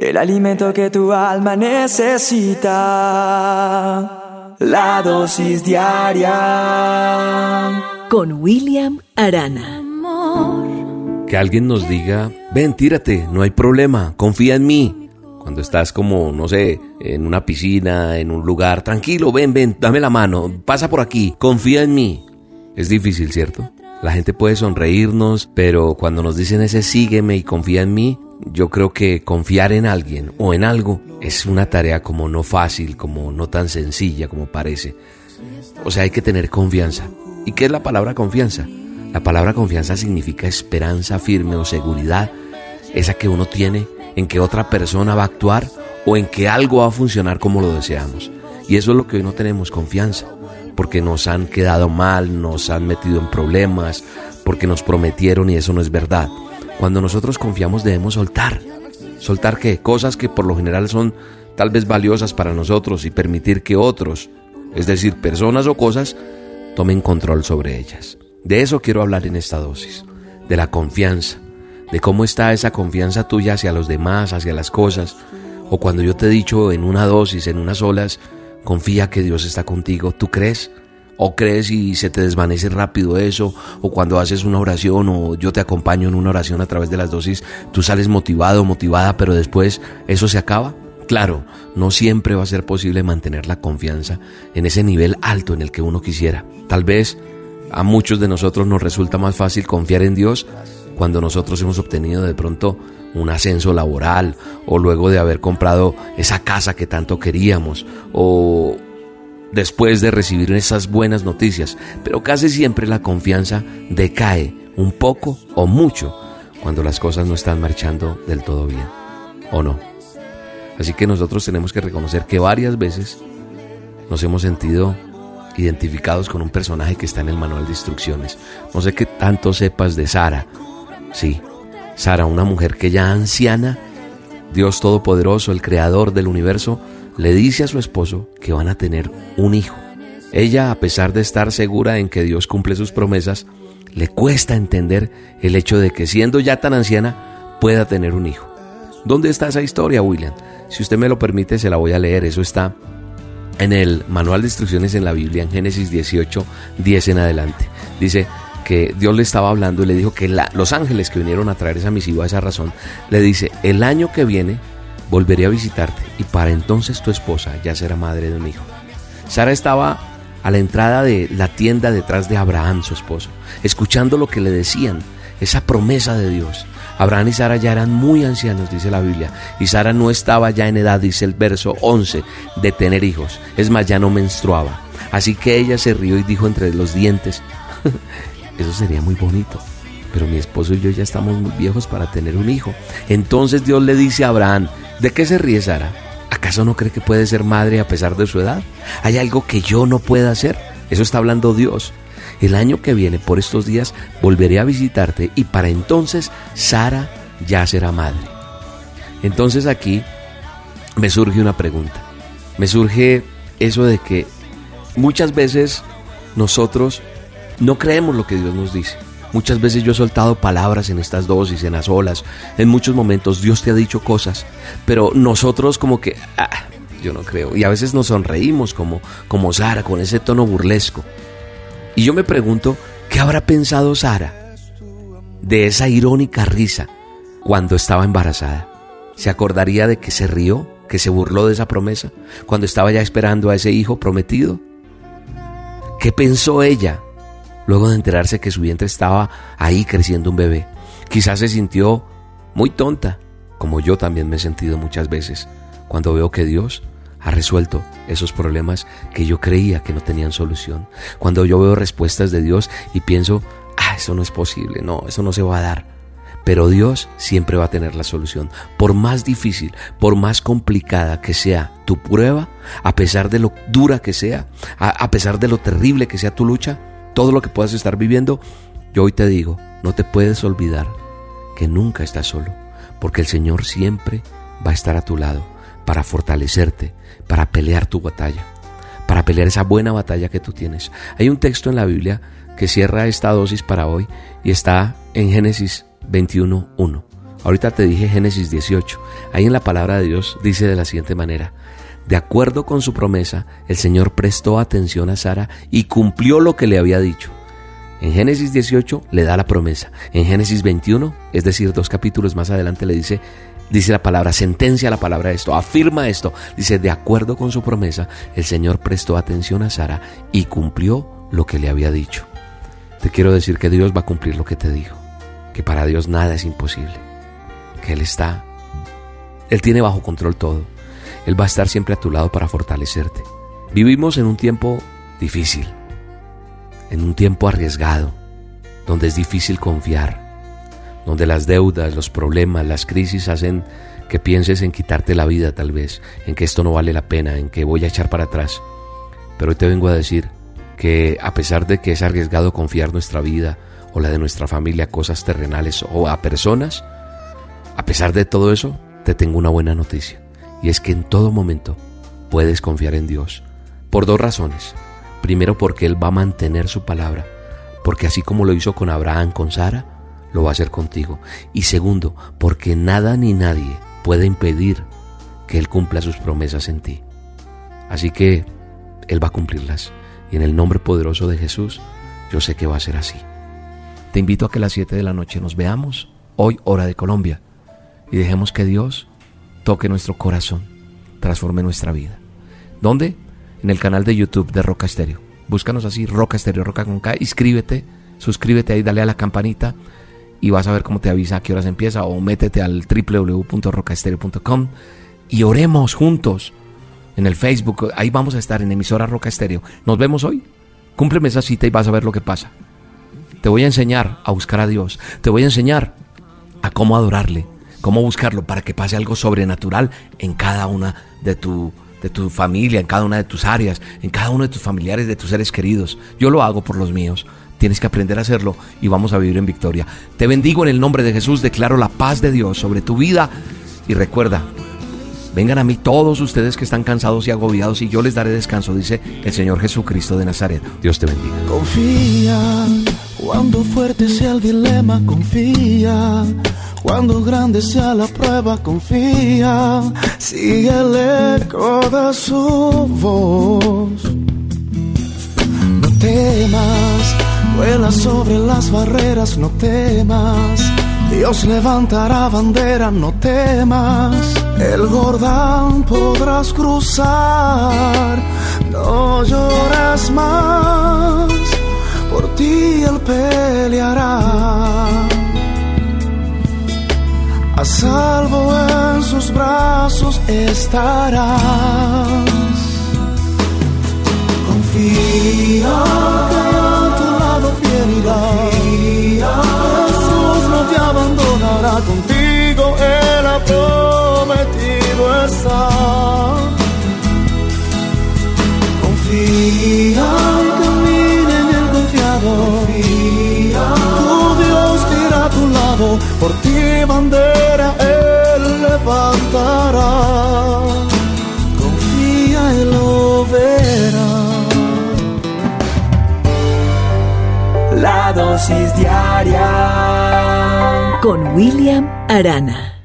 el alimento que tu alma necesita, la dosis diaria. Con William Arana. Que alguien nos diga, ven, tírate, no hay problema, confía en mí. Cuando estás como, no sé, en una piscina, en un lugar, tranquilo, ven, ven, dame la mano, pasa por aquí, confía en mí. Es difícil, ¿cierto? La gente puede sonreírnos, pero cuando nos dicen ese sígueme y confía en mí, yo creo que confiar en alguien o en algo es una tarea como no fácil, como no tan sencilla como parece. O sea, hay que tener confianza. ¿Y qué es la palabra confianza? La palabra confianza significa esperanza firme o seguridad, esa que uno tiene en que otra persona va a actuar o en que algo va a funcionar como lo deseamos. Y eso es lo que hoy no tenemos confianza, porque nos han quedado mal, nos han metido en problemas, porque nos prometieron y eso no es verdad. Cuando nosotros confiamos debemos soltar. ¿Soltar qué? Cosas que por lo general son tal vez valiosas para nosotros y permitir que otros, es decir, personas o cosas, tomen control sobre ellas. De eso quiero hablar en esta dosis, de la confianza, de cómo está esa confianza tuya hacia los demás, hacia las cosas, o cuando yo te he dicho en una dosis, en unas olas, confía que Dios está contigo, ¿tú crees? O crees y se te desvanece rápido eso, o cuando haces una oración o yo te acompaño en una oración a través de las dosis, tú sales motivado, motivada, pero después eso se acaba. Claro, no siempre va a ser posible mantener la confianza en ese nivel alto en el que uno quisiera. Tal vez a muchos de nosotros nos resulta más fácil confiar en Dios cuando nosotros hemos obtenido de pronto un ascenso laboral o luego de haber comprado esa casa que tanto queríamos o después de recibir esas buenas noticias, pero casi siempre la confianza decae un poco o mucho cuando las cosas no están marchando del todo bien, ¿o no? Así que nosotros tenemos que reconocer que varias veces nos hemos sentido identificados con un personaje que está en el manual de instrucciones. No sé qué tanto sepas de Sara. Sí, Sara, una mujer que ya anciana, Dios Todopoderoso, el Creador del universo, le dice a su esposo que van a tener un hijo. Ella, a pesar de estar segura en que Dios cumple sus promesas, le cuesta entender el hecho de que siendo ya tan anciana pueda tener un hijo. ¿Dónde está esa historia, William? Si usted me lo permite, se la voy a leer. Eso está en el manual de instrucciones en la Biblia, en Génesis 18, 10 en adelante. Dice que Dios le estaba hablando y le dijo que los ángeles que vinieron a traer esa misiva, esa razón, le dice, el año que viene volveré a visitarte y para entonces tu esposa ya será madre de un hijo. Sara estaba a la entrada de la tienda detrás de Abraham, su esposo, escuchando lo que le decían, esa promesa de Dios. Abraham y Sara ya eran muy ancianos, dice la Biblia, y Sara no estaba ya en edad, dice el verso 11, de tener hijos. Es más, ya no menstruaba. Así que ella se rió y dijo entre los dientes, eso sería muy bonito pero mi esposo y yo ya estamos muy viejos para tener un hijo. Entonces Dios le dice a Abraham, ¿de qué se ríe Sara? ¿Acaso no cree que puede ser madre a pesar de su edad? ¿Hay algo que yo no pueda hacer? Eso está hablando Dios. El año que viene, por estos días, volveré a visitarte y para entonces Sara ya será madre. Entonces aquí me surge una pregunta. Me surge eso de que muchas veces nosotros no creemos lo que Dios nos dice. Muchas veces yo he soltado palabras en estas dosis, en las olas. En muchos momentos Dios te ha dicho cosas, pero nosotros como que, ah, yo no creo. Y a veces nos sonreímos como, como Sara, con ese tono burlesco. Y yo me pregunto, ¿qué habrá pensado Sara de esa irónica risa cuando estaba embarazada? ¿Se acordaría de que se rió, que se burló de esa promesa, cuando estaba ya esperando a ese hijo prometido? ¿Qué pensó ella luego de enterarse que su vientre estaba ahí creciendo un bebé. Quizás se sintió muy tonta, como yo también me he sentido muchas veces, cuando veo que Dios ha resuelto esos problemas que yo creía que no tenían solución. Cuando yo veo respuestas de Dios y pienso, ah, eso no es posible, no, eso no se va a dar. Pero Dios siempre va a tener la solución. Por más difícil, por más complicada que sea tu prueba, a pesar de lo dura que sea, a, pesar de lo terrible que sea tu lucha, todo lo que puedas estar viviendo, yo hoy te digo, no te puedes olvidar que nunca estás solo, porque el Señor siempre va a estar a tu lado para fortalecerte, para pelear tu batalla, para pelear esa buena batalla que tú tienes. Hay un texto en la Biblia que cierra esta dosis para hoy y está en Génesis 21.1. Ahorita te dije Génesis 18. Ahí en la palabra de Dios dice de la siguiente manera. De acuerdo con su promesa, el Señor prestó atención a Sara y cumplió lo que le había dicho. En Génesis 18 le da la promesa. En Génesis 21, es decir, dos capítulos más adelante le dice, dice la palabra, sentencia la palabra esto, afirma esto. Dice, de acuerdo con su promesa, el Señor prestó atención a Sara y cumplió lo que le había dicho. Te quiero decir que Dios va a cumplir lo que te dijo, que para Dios nada es imposible, que Él está, Él tiene bajo control todo, Él va a estar siempre a tu lado para fortalecerte. Vivimos en un tiempo difícil, en un tiempo arriesgado, donde es difícil confiar, donde las deudas, los problemas, las crisis hacen que pienses en quitarte la vida tal vez, en que esto no vale la pena, en que voy a echar para atrás. Pero hoy te vengo a decir que a pesar de que es arriesgado confiar nuestra vida o la de nuestra familia a cosas terrenales o a personas, a pesar de todo eso, te tengo una buena noticia. Y es que en todo momento puedes confiar en Dios. Por dos razones. Primero porque Él va a mantener su palabra, porque así como lo hizo con Abraham, con Sara, lo va a hacer contigo. Y segundo, porque nada ni nadie puede impedir que Él cumpla sus promesas en ti. Así que Él va a cumplirlas. Y en el nombre poderoso de Jesús, yo sé que va a ser así. Te invito a que a las 7 de la noche nos veamos, hoy hora de Colombia, y dejemos que Dios toque nuestro corazón, transforme nuestra vida. ¿Dónde? En el canal de YouTube de Roca Estéreo. Búscanos así, Roca Estéreo, Roca con K, inscríbete, suscríbete ahí, dale a la campanita y vas a ver cómo te avisa a qué horas empieza o métete al www.rocaestereo.com y oremos juntos en el Facebook. Ahí vamos a estar en emisora Roca Estéreo. Nos vemos hoy. Cúmpleme esa cita y vas a ver lo que pasa. Te voy a enseñar a buscar a Dios. Te voy a enseñar a cómo adorarle, cómo buscarlo para que pase algo sobrenatural en cada una de tu de tu familia, en cada una de tus áreas, en cada uno de tus familiares, de tus seres queridos. Yo lo hago por los míos. Tienes que aprender a hacerlo y vamos a vivir en victoria. Te bendigo en el nombre de Jesús, declaro la paz de Dios sobre tu vida y recuerda, vengan a mí todos ustedes que están cansados y agobiados y yo les daré descanso, dice el Señor Jesucristo de Nazaret. Dios te bendiga. Confía, cuando fuerte sea el dilema, confía. Cuando grande sea la prueba, confía. Sigue el eco de su voz. No temas Vuela sobre las barreras, no temas. Dios levantará bandera, no temas. El Jordán podrás cruzar, no llores más. Por ti Él peleará. A salvo en sus brazos estarás. Confía Jesús no te abandonará contigo, con William Arana.